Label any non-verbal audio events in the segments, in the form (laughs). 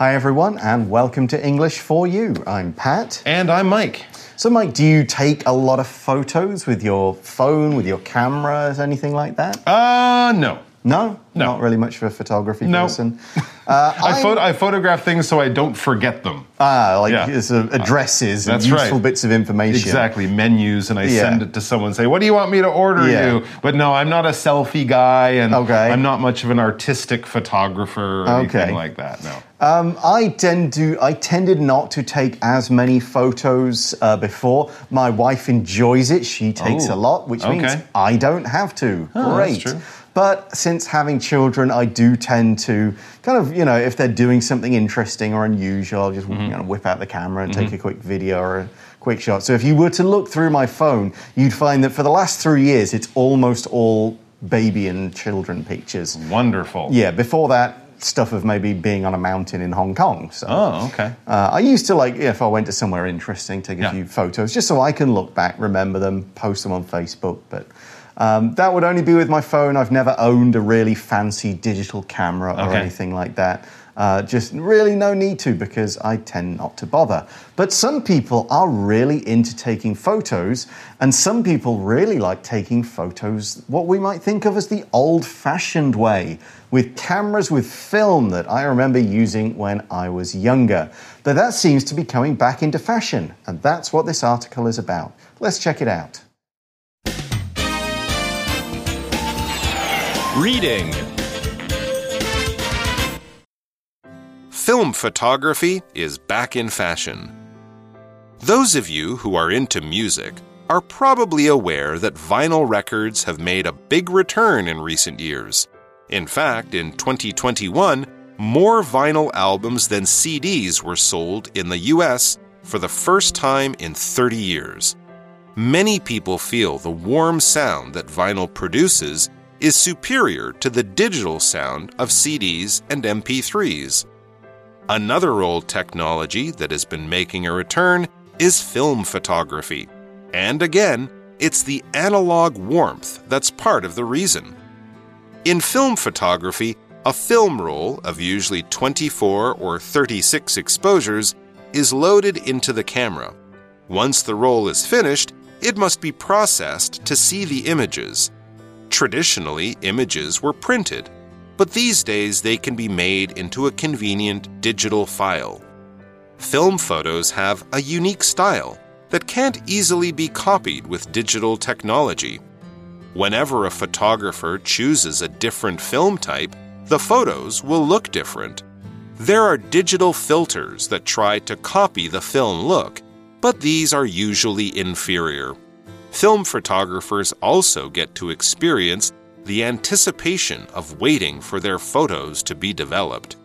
Hi, everyone, and welcome to English for You. I'm Pat. And I'm Mike. So, Mike, do you take a lot of photos with your phone, with your cameras, anything like that? Uh, no. No, No. not really much of a photography No. person. (laughs) Uh, I, photo- I photograph things so I don't forget them. ah, like Yeah. uh, addresses and That's useful right. bits of information. Exactly, menus, and I Yeah. send it to someone and say, What do you want me to order Yeah. you? But no, I'm not a selfie guy, and Okay. I'm not much of an artistic photographer or anything Okay. like that. No. Um, I tend to. I tended not to take as many photos uh, before. My wife enjoys it; she takes Oh, a lot, which means. I don't have to. Oh, Great. But since having children, I do tend to kind of, you know, if they're doing something interesting or unusual, I'll just Mm-hmm. you know, whip out the camera and take a quick video or a quick shot. So if you were to look through my phone, you'd find that for the last three years, it's almost all baby and children pictures. Wonderful. Yeah, before that, stuff of maybe being on a mountain in Hong Kong. So Oh, okay. uh, I used to like if I went to somewhere interesting, take a Yeah. few photos just so I can look back, remember them, post them on Facebook. But um, that would only be with my phone. I've never owned a really fancy digital camera or Okay. anything like that. Uh, just really no need to because I tend not to bother. But some people are really into taking photos, and some people really like taking photos what we might think of as the old fashioned way with cameras with film that I remember using when I was younger. But that seems to be coming back into fashion, and that's what this article is about. Let's check it out. Reading Film photography is back in fashion. Those of you who are into music are probably aware that vinyl records have made a big return in recent years. In fact, in 2021, more vinyl albums than CDs were sold in the US for the first time in 30 years. Many people feel the warm sound that vinyl produces is superior to the digital sound of CDs and MP3s. Another old technology that has been making a return is film photography. And again, it's the analog warmth that's part of the reason. In film photography, a film roll of usually 24 or 36 exposures is loaded into the camera. Once the roll is finished, it must be processed to see the images. Traditionally, images were printed, but these days they can be made into a convenient digital file. Film photos have a unique style that can't easily be copied with digital technology. Whenever a photographer chooses a different film type, the photos will look different. There are digital filters that try to copy the film look, but these are usually inferior. Film photographers also get to experience the anticipation of waiting for their photos to be developed.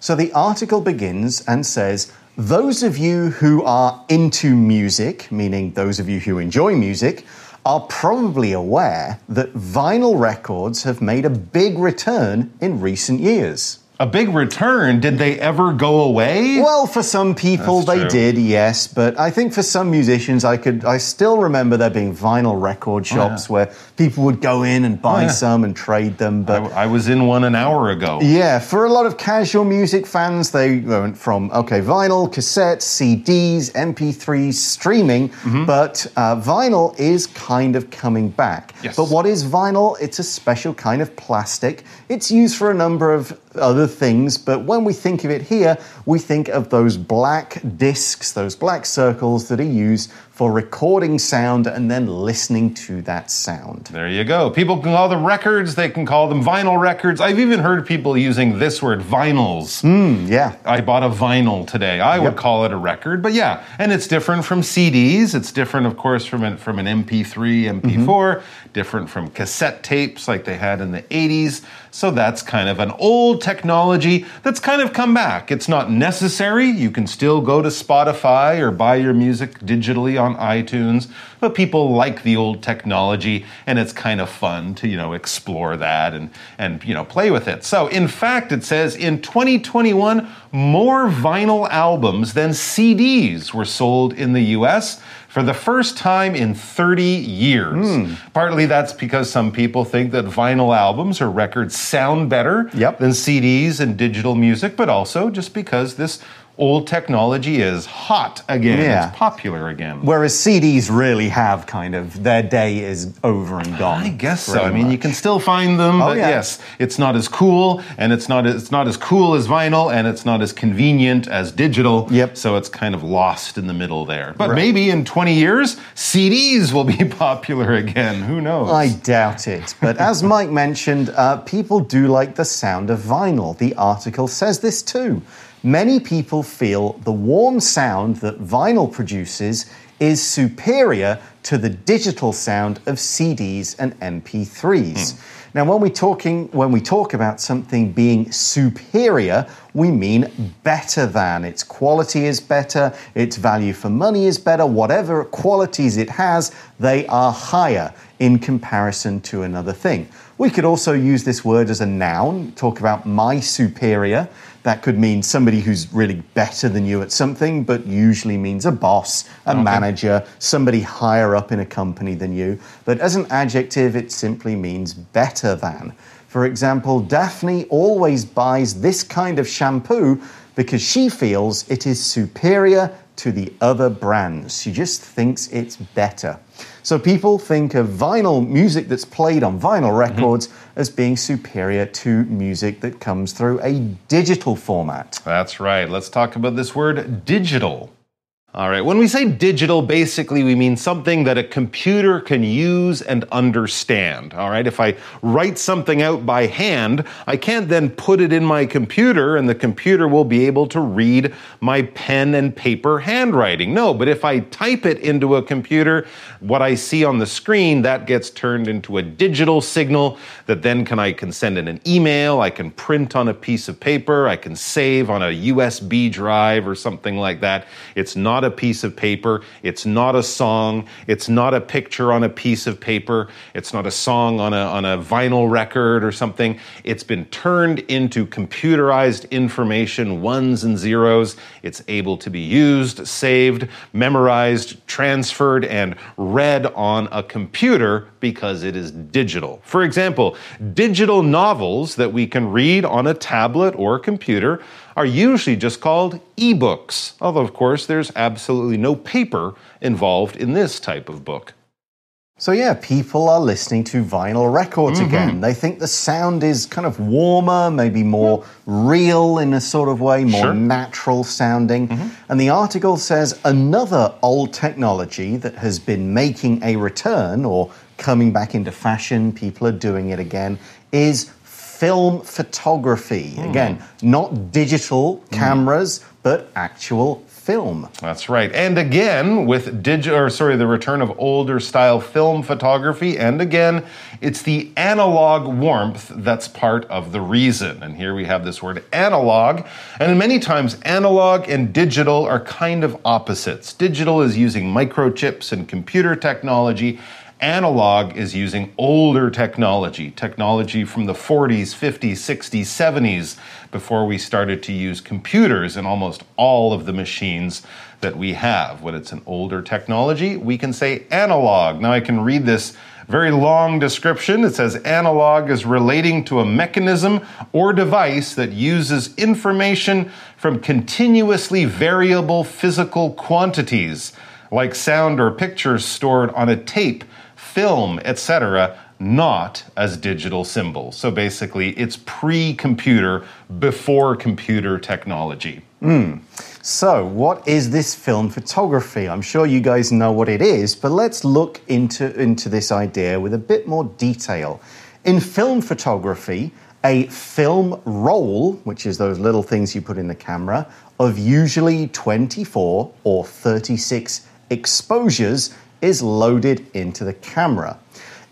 So the article begins and says, Those of you who are into music, meaning those of you who enjoy music, are probably aware that vinyl records have made a big return in recent years. A big return. Did they ever go away? Well, for some people That's they true. did, yes, but I think for some musicians, I could, I still remember there being vinyl record shops where people would go in and buy Oh, yeah. some and trade them. But I, I was in one an hour ago. yeah, for a lot of casual music fans, they went from okay, vinyl, cassettes, CDs, MP3s, streaming, Mm-hmm. but uh, vinyl is kind of coming back. Yes. But what is vinyl? It's a special kind of plastic. It's used for a number of other things, but when we think of it here, we think of those black discs, those black circles that are used for recording sound and then listening to that sound. There you go. People can call them records, they can call them vinyl records. I've even heard people using this word, vinyls. Hmm, yeah. I bought a vinyl today. I would call it a record, but yeah, and it's different from CDs. It's different, of course, from an, from an MP3, MP4, mm-hmm. different from cassette tapes like they had in the 80s. So that's kind of an old technology that's kind of come back. It's not necessary. You can still go to Spotify or buy your music digitally on iTunes, but people like the old technology and it's kind of fun to, you know, explore that and, and you know, play with it. So, in fact, it says in 2021, more vinyl albums than CDs were sold in the US for the first time in 30 years. Hmm. Partly that's because some people think that vinyl albums or records sound better Yep. than CDs and digital music, but also just because this old technology is hot again. Yeah. It's popular again. Whereas CDs really have kind of their day is over and gone. I guess so. pretty I mean, you can still find them, Oh, but yeah. yes, it's not as cool, and it's not it's not as cool as vinyl, and it's not as convenient as digital. Yep. So it's kind of lost in the middle there. But maybe in 20 years, CDs will be (laughs) popular again. Who knows? I doubt it. But as (laughs) Mike mentioned, uh, people do like the sound of vinyl. The article says this too. Many people feel the warm sound that vinyl produces is superior to the digital sound of CDs and MP3s. Hmm. Now, when we talking when we talk about something being superior, we mean better than. Its quality is better, its value for money is better, whatever qualities it has, they are higher in comparison to another thing. We could also use this word as a noun, talk about my superior. That could mean somebody who's really better than you at something, but usually means a boss, a manager, somebody higher up in a company than you. But as an adjective, it simply means better than. For example, Daphne always buys this kind of shampoo because she feels it is superior to the other brands. She just thinks it's better. So people think of vinyl music that's played on vinyl mm-hmm. records as being superior to music that comes through a digital format. That's right. Let's talk about this word digital. All right, when we say digital, basically we mean something that a computer can use and understand. All right, if I write something out by hand, I can't then put it in my computer and the computer will be able to read my pen and paper handwriting. No, but if I type it into a computer, what I see on the screen, that gets turned into a digital signal that then can I can send in an email, I can print on a piece of paper, I can save on a USB drive or something like that. It's not a piece of paper, it's not a song, it's not a picture on a piece of paper, it's not a song on a on a vinyl record or something. It's been turned into computerized information, ones and zeros. It's able to be used, saved, memorized, transferred, and read on a computer because it is digital. For example, digital novels that we can read on a tablet or a computer are usually just called ebooks, although, of course, there's absolutely no paper involved in this type of book. So, yeah, people are listening to vinyl records mm-hmm. again. They think the sound is kind of warmer, maybe more real in a sort of way, more Sure. natural sounding. Mm-hmm. And the article says another old technology that has been making a return or coming back into fashion, people are doing it again, is film photography. Hmm. Again, not digital hmm. cameras, but actual film. That's right. And again, with digital, or sorry, the return of older style film photography, and again, it's the analog warmth that's part of the reason. And here we have this word analog. And many times, analog and digital are kind of opposites. Digital is using microchips and computer technology. Analog is using older technology, technology from the 40s, 50s, 60s, 70s, before we started to use computers in almost all of the machines that we have. When it's an older technology, we can say analog. Now I can read this very long description. It says analog is relating to a mechanism or device that uses information from continuously variable physical quantities, like sound or pictures stored on a tape film, etc., not as digital symbols. So basically, it's pre computer, before computer technology. Hmm. So, what is this film photography? I'm sure you guys know what it is, but let's look into, into this idea with a bit more detail. In film photography, a film roll, which is those little things you put in the camera, of usually 24 or 36 exposures, is loaded into the camera.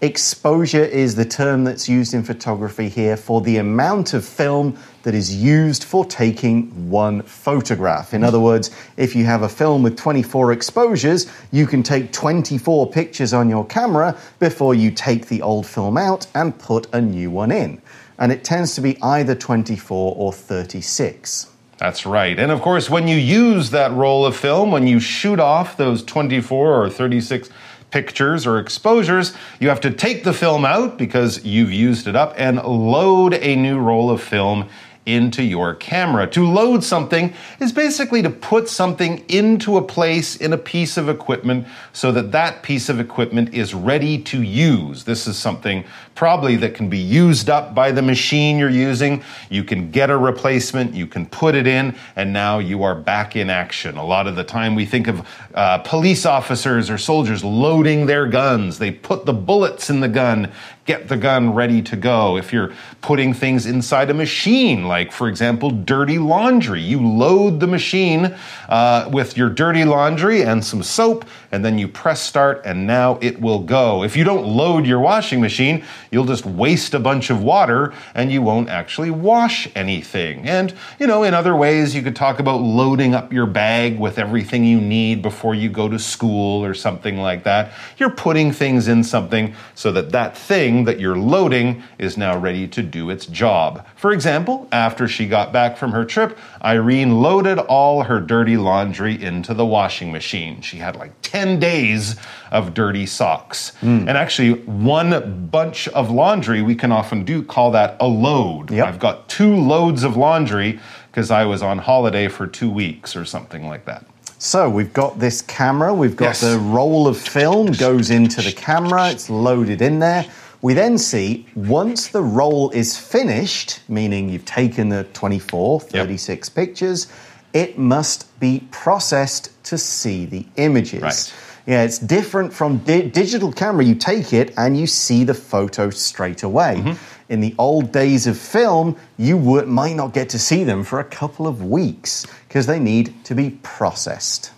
Exposure is the term that's used in photography here for the amount of film that is used for taking one photograph. In other words, if you have a film with 24 exposures, you can take 24 pictures on your camera before you take the old film out and put a new one in. And it tends to be either 24 or 36. That's right. And of course, when you use that roll of film, when you shoot off those 24 or 36 pictures or exposures, you have to take the film out because you've used it up and load a new roll of film into your camera. To load something is basically to put something into a place in a piece of equipment so that that piece of equipment is ready to use. This is something probably that can be used up by the machine you're using. You can get a replacement, you can put it in, and now you are back in action. A lot of the time we think of uh, police officers or soldiers loading their guns. They put the bullets in the gun get the gun ready to go. If you're putting things inside a machine, like for example, dirty laundry, you load the machine uh, with your dirty laundry and some soap, and then you press start, and now it will go. If you don't load your washing machine, you'll just waste a bunch of water and you won't actually wash anything. And, you know, in other ways, you could talk about loading up your bag with everything you need before you go to school or something like that. You're putting things in something so that that thing that you're loading is now ready to do its job. For example, after she got back from her trip, Irene loaded all her dirty laundry into the washing machine. She had like 10 days of dirty socks. Mm. And actually, one bunch of laundry, we can often do call that a load. Yep. I've got two loads of laundry because I was on holiday for two weeks or something like that. So we've got this camera, we've got yes. the roll of film goes into the camera, it's loaded in there. We then see once the roll is finished, meaning you've taken the 24, 36 yep. pictures, it must be processed to see the images. Right. Yeah, it's different from di digital camera. You take it and you see the photo straight away. Mm -hmm. In the old days of film, you would, might not get to see them for a couple of weeks because they need to be processed.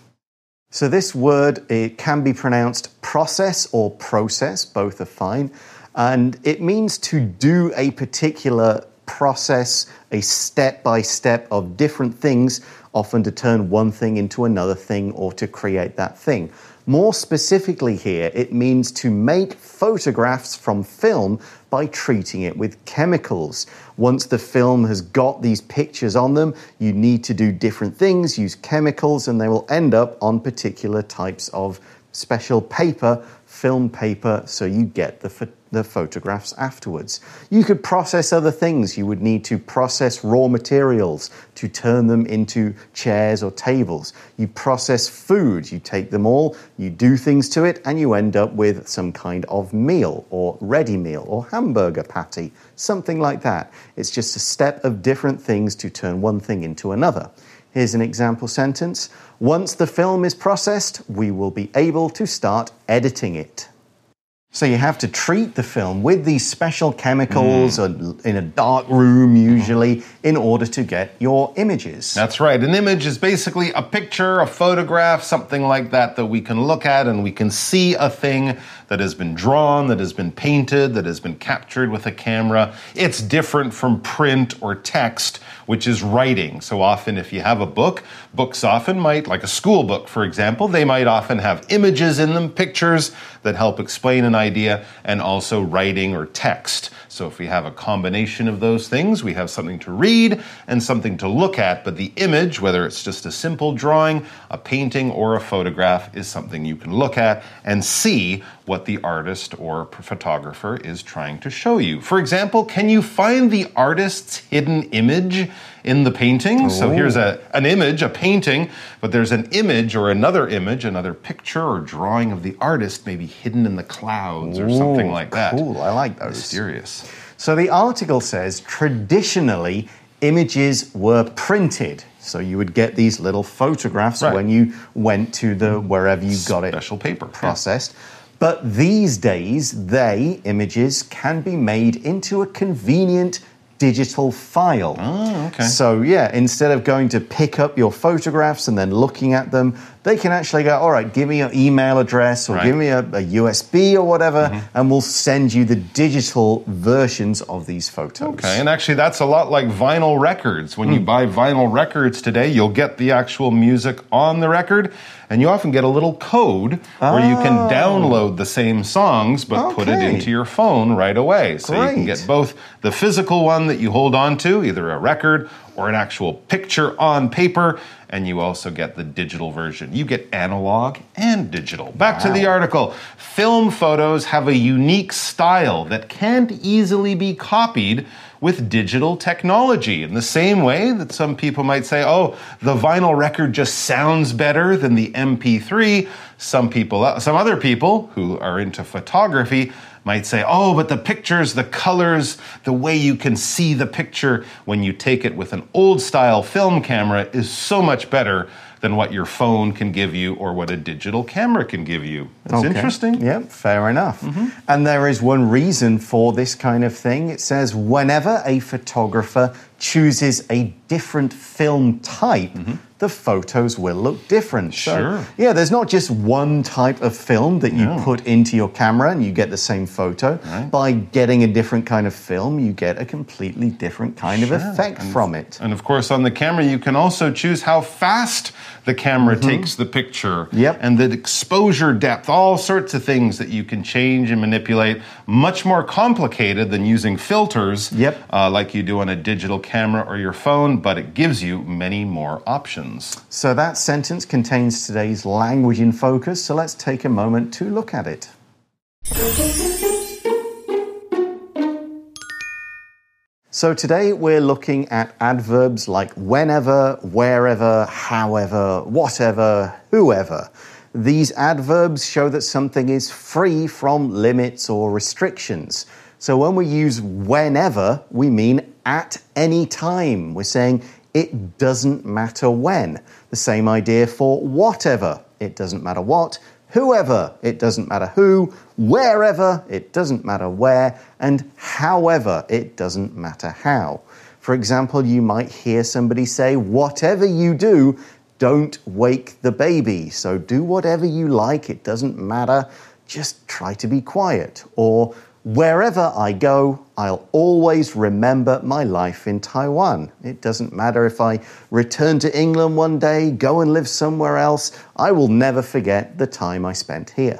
So this word it can be pronounced process or process, both are fine. And it means to do a particular process, a step by step of different things, often to turn one thing into another thing or to create that thing. More specifically, here, it means to make photographs from film by treating it with chemicals. Once the film has got these pictures on them, you need to do different things, use chemicals, and they will end up on particular types of special paper, film paper, so you get the the photographs afterwards. You could process other things. You would need to process raw materials to turn them into chairs or tables. You process food. You take them all, you do things to it, and you end up with some kind of meal or ready meal or hamburger patty, something like that. It's just a step of different things to turn one thing into another. Here's an example sentence. Once the film is processed, we will be able to start editing it. So you have to treat the film with these special chemicals mm. in a dark room, usually, in order to get your images. That's right. An image is basically a picture, a photograph, something like that that we can look at and we can see a thing that has been drawn, that has been painted, that has been captured with a camera. It's different from print or text, which is writing. So often, if you have a book, books often might, like a school book, for example, they might often have images in them, pictures that help explain an idea, and also writing or text. So if we have a combination of those things, we have something to read and something to look at. But the image, whether it's just a simple drawing, a painting, or a photograph, is something you can look at and see what the artist or photographer is trying to show you. For example, can you find the artist's hidden image in the painting? Ooh. So oh. here's a, an image, a painting, but there's an image or another image, another picture or drawing of the artist maybe hidden in the clouds or something like that. Cool, I like those. Mysterious. So the article says traditionally images were printed. So you would get these little photographs right. when you went to the wherever you got it special paper processed. Yeah. But these days, they, images, can be made into a convenient digital file. Oh, okay. So, yeah, instead of going to pick up your photographs and then looking at them, they can actually go, all right, give me your email address or Right. give me a, a USB or whatever, and we'll send you the digital versions of these photos. Okay, and actually, that's a lot like vinyl records. When Hmm. you buy vinyl records today, you'll get the actual music on the record, and you often get a little code where you can ah. download the same songs but put it Oh. Into your phone right away. So you can get both the physical one that you hold on to, either a record or an actual picture on paper, and you also get the digital version. You get analog and digital. Back to the article. Film photos have a unique style that can't easily be copied with digital technology. In the same way that some people might say, oh, the vinyl record just sounds better than the MP3, some people, uh, some other people who are into photography might say, oh, but the pictures, the colors, the way you can see the picture when you take it with an old style film camera is so much better than what your phone can give you or what a digital camera can give you. It's Okay. interesting. Yeah, fair enough. Mm-hmm. And there is one reason for this kind of thing. It says whenever a photographer chooses a different film type, the photos will look different. So. Sure. yeah, there's not just one type of film that you put into your camera and you get the same photo. Right. By getting a different kind of film, you get a completely different kind of effect from it. And of course, on the camera, you can also choose how fast the camera takes the picture. Yep. And the exposure depth, all sorts of things that you can change and manipulate. Much more complicated than using filters Yep. uh, like you do on a digital camera or your phone, but it gives you many more options. So that sentence contains today's language in focus. So let's take a moment to look at it. So today we're looking at adverbs like whenever, wherever, however, whatever, whoever. These adverbs show that something is free from limits or restrictions. So when we use whenever, we mean at any time. We're saying it doesn't matter when. The same idea for whatever. It doesn't matter what. Whoever, it doesn't matter who. Wherever, it doesn't matter where. And however, it doesn't matter how. For example, you might hear somebody say, Whatever you do, don't wake the baby. So do whatever you like, it doesn't matter. Just try to be quiet. Or, Wherever I go, I'll always remember my life in Taiwan. It doesn't matter if I return to England one day, go and live somewhere else, I will never forget the time I spent here.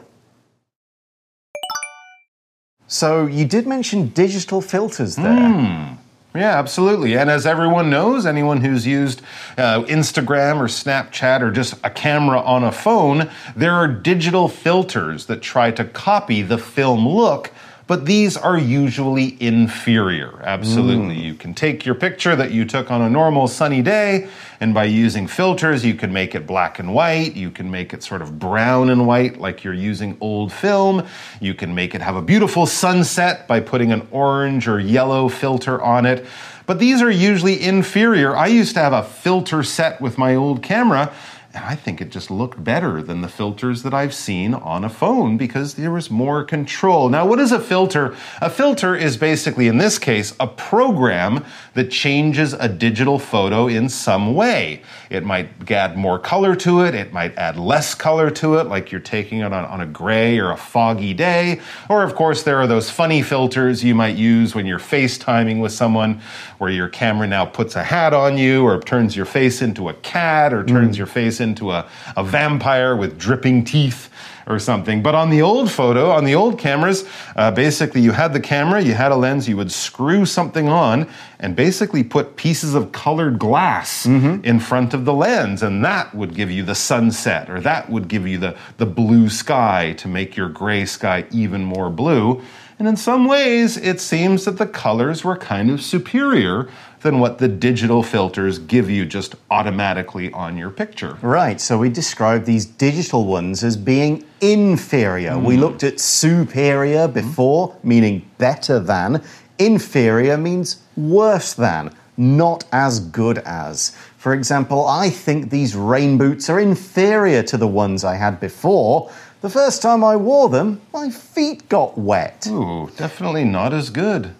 So, you did mention digital filters there. Yeah, absolutely. And as everyone knows, anyone who's used uh, Instagram or Snapchat or just a camera on a phone, there are digital filters that try to copy the film look. But these are usually inferior. Absolutely. Mm. You can take your picture that you took on a normal sunny day, and by using filters, you can make it black and white. You can make it sort of brown and white, like you're using old film. You can make it have a beautiful sunset by putting an orange or yellow filter on it. But these are usually inferior. I used to have a filter set with my old camera. And I think it just looked better than the filters that I've seen on a phone because there was more control. Now, what is a filter? A filter is basically, in this case, a program that changes a digital photo in some way. It might add more color to it, it might add less color to it, like you're taking it on, on a gray or a foggy day. Or, of course, there are those funny filters you might use when you're FaceTiming with someone, where your camera now puts a hat on you, or turns your face into a cat, or turns mm. your face into a, a vampire with dripping teeth or something. But on the old photo, on the old cameras, uh, basically you had the camera, you had a lens, you would screw something on and basically put pieces of colored glass in front of the lens, and that would give you the sunset, or that would give you the, the blue sky to make your gray sky even more blue. And in some ways, it seems that the colors were kind of superior than what the digital filters give you just automatically on your picture. Right, so we described these digital ones as being inferior. We mm. looked at superior mm. before, meaning better than. Inferior means worse than, not as good as. For example, I think these rain boots are inferior to the ones I had before. The first time I wore them, my feet got wet. Ooh, definitely not as good.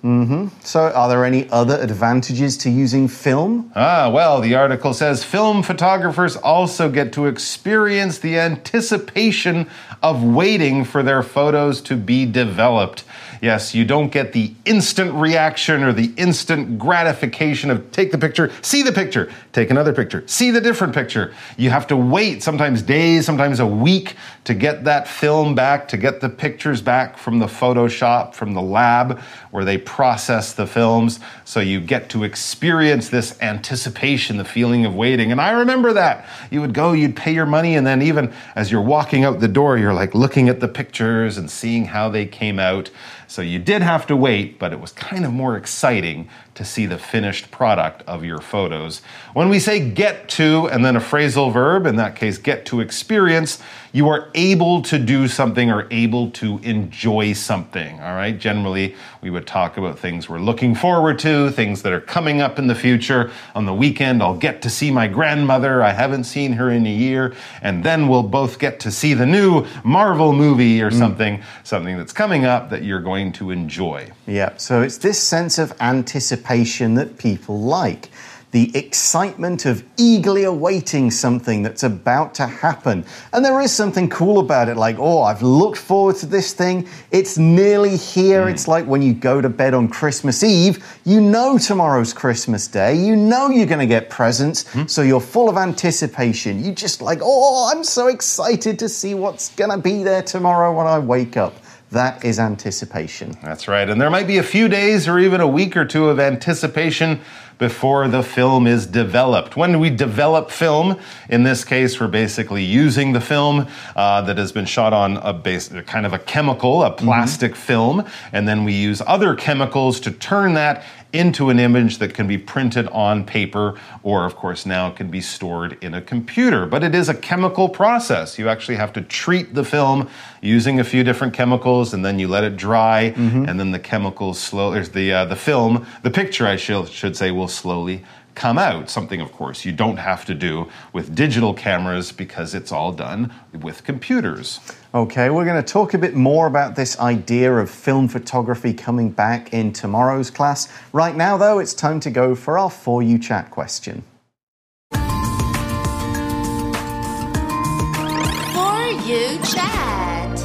So, are there any other advantages to using film? Ah, well, the article says film photographers also get to experience the anticipation of waiting for their photos to be developed. Yes, you don't get the instant reaction or the instant gratification of take the picture, see the picture, take another picture, see the different picture. You have to wait sometimes days, sometimes a week to get that film back, to get the pictures back from the Photoshop, from the lab where they process the films. So you get to experience this anticipation, the feeling of waiting. And I remember that. You would go, you'd pay your money, and then even as you're walking out the door, you're like looking at the pictures and seeing how they came out. So you did have to wait, but it was kind of more exciting to see the finished product of your photos. When we say get to and then a phrasal verb, in that case, get to experience, you are able to do something or able to enjoy something. All right. Generally, we would talk about things we're looking forward to, things that are coming up in the future. On the weekend, I'll get to see my grandmother. I haven't seen her in a year. And then we'll both get to see the new Marvel movie or mm. something, something that's coming up that you're going to enjoy. Yeah, so it's this sense of anticipation that people like. The excitement of eagerly awaiting something that's about to happen. And there is something cool about it, like, oh, I've looked forward to this thing. It's nearly here. It's hmm. like when you go to bed on Christmas Eve, you know tomorrow's Christmas Day. You know you're going to get presents. Hmm. So you're full of anticipation. You just like, oh, I'm so excited to see what's going to be there tomorrow when I wake up. That is anticipation. That's right. And there might be a few days or even a week or two of anticipation before the film is developed. When we develop film, in this case, we're basically using the film uh, that has been shot on a base, kind of a chemical, a plastic film, and then we use other chemicals to turn that into an image that can be printed on paper or, of course, now can be stored in a computer. But it is a chemical process. You actually have to treat the film using a few different chemicals and then you let it dry, and then the chemicals slow, there's the, uh, the film, the picture, I should say, will slowly come out. Something, of course, you don't have to do with digital cameras because it's all done with computers. Okay, we're going to talk a bit more about this idea of film photography coming back in tomorrow's class. Right now, though, it's time to go for our For You Chat question. For you chat.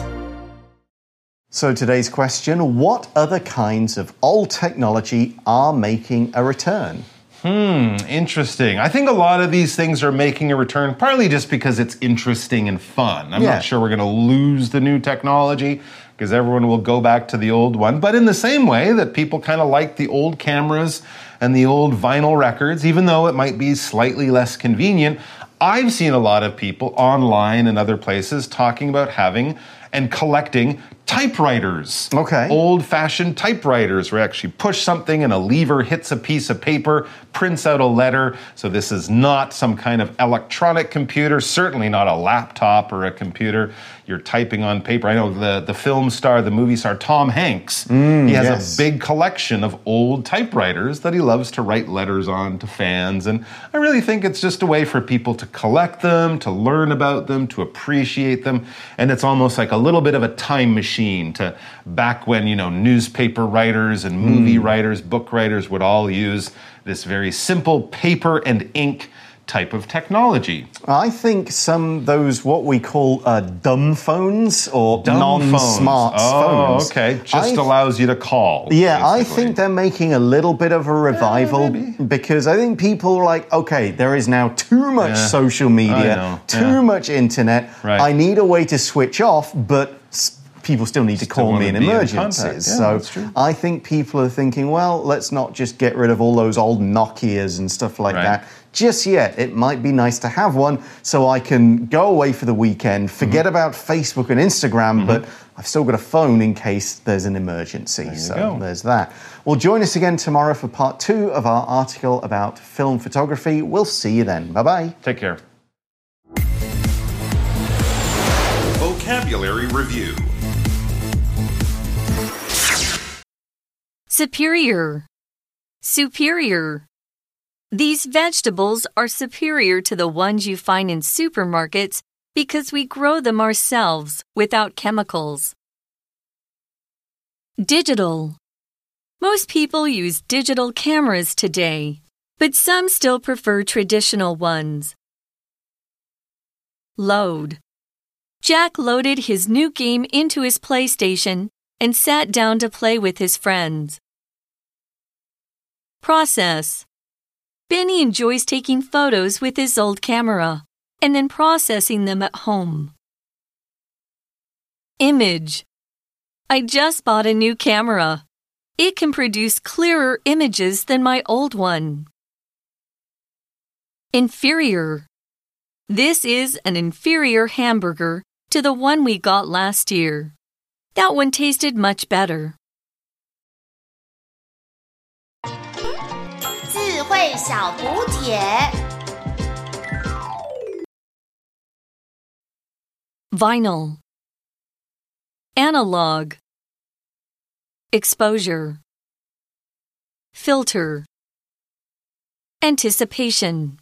So, today's question What other kinds of old technology are making a return? Hmm, interesting. I think a lot of these things are making a return, partly just because it's interesting and fun. I'm Yeah. not sure we're going to lose the new technology because everyone will go back to the old one. But in the same way that people kind of like the old cameras and the old vinyl records, even though it might be slightly less convenient, I've seen a lot of people online and other places talking about having and collecting typewriters. Okay. Old fashioned typewriters where you actually push something and a lever hits a piece of paper, prints out a letter. So this is not some kind of electronic computer, certainly not a laptop or a computer. You're typing on paper. I know the, the film star, the movie star Tom Hanks, he mm, has yes. a big collection of old typewriters that he loves to write letters on to fans. And I really think it's just a way for people to collect them, to learn about them, to appreciate them. And it's almost like a little bit of a time machine to back when, you know, newspaper writers and movie mm. writers, book writers would all use this very simple paper and ink type of technology. I think some those what we call uh, dumb phones or Dumb non-smart phones. Oh, phones. okay. Just I allows you to call. Yeah, I think they're making a little bit of a revival maybe. because I think people are like, okay, there is now too much Yeah. social media, too yeah. much internet. Right. I need a way to switch off, but people still need to call me in be in emergencies. Yeah, so. I think people are thinking, well, let's not just get rid of all those old Nokias and stuff like Right. that. Just yet, it might be nice to have one so I can go away for the weekend, forget Mm-hmm. about Facebook and Instagram, but I've still got a phone in case there's an emergency. you so go. there's that. Well, join us again tomorrow for part two of our article about film photography. We'll see you then. Bye bye. Take care. Vocabulary Review Superior. Superior. These vegetables are superior to the ones you find in supermarkets because we grow them ourselves without chemicals. Digital. Most people use digital cameras today, but some still prefer traditional ones. Load. Jack loaded his new game into his PlayStation and sat down to play with his friends. Process. Benny enjoys taking photos with his old camera and then processing them at home. Image. I just bought a new camera. It can produce clearer images than my old one. Inferior. This is an inferior hamburger to the one we got last year. That one tasted much better. 智慧小补帖。 Vinyl. Analog. Exposure. Filter. Anticipation.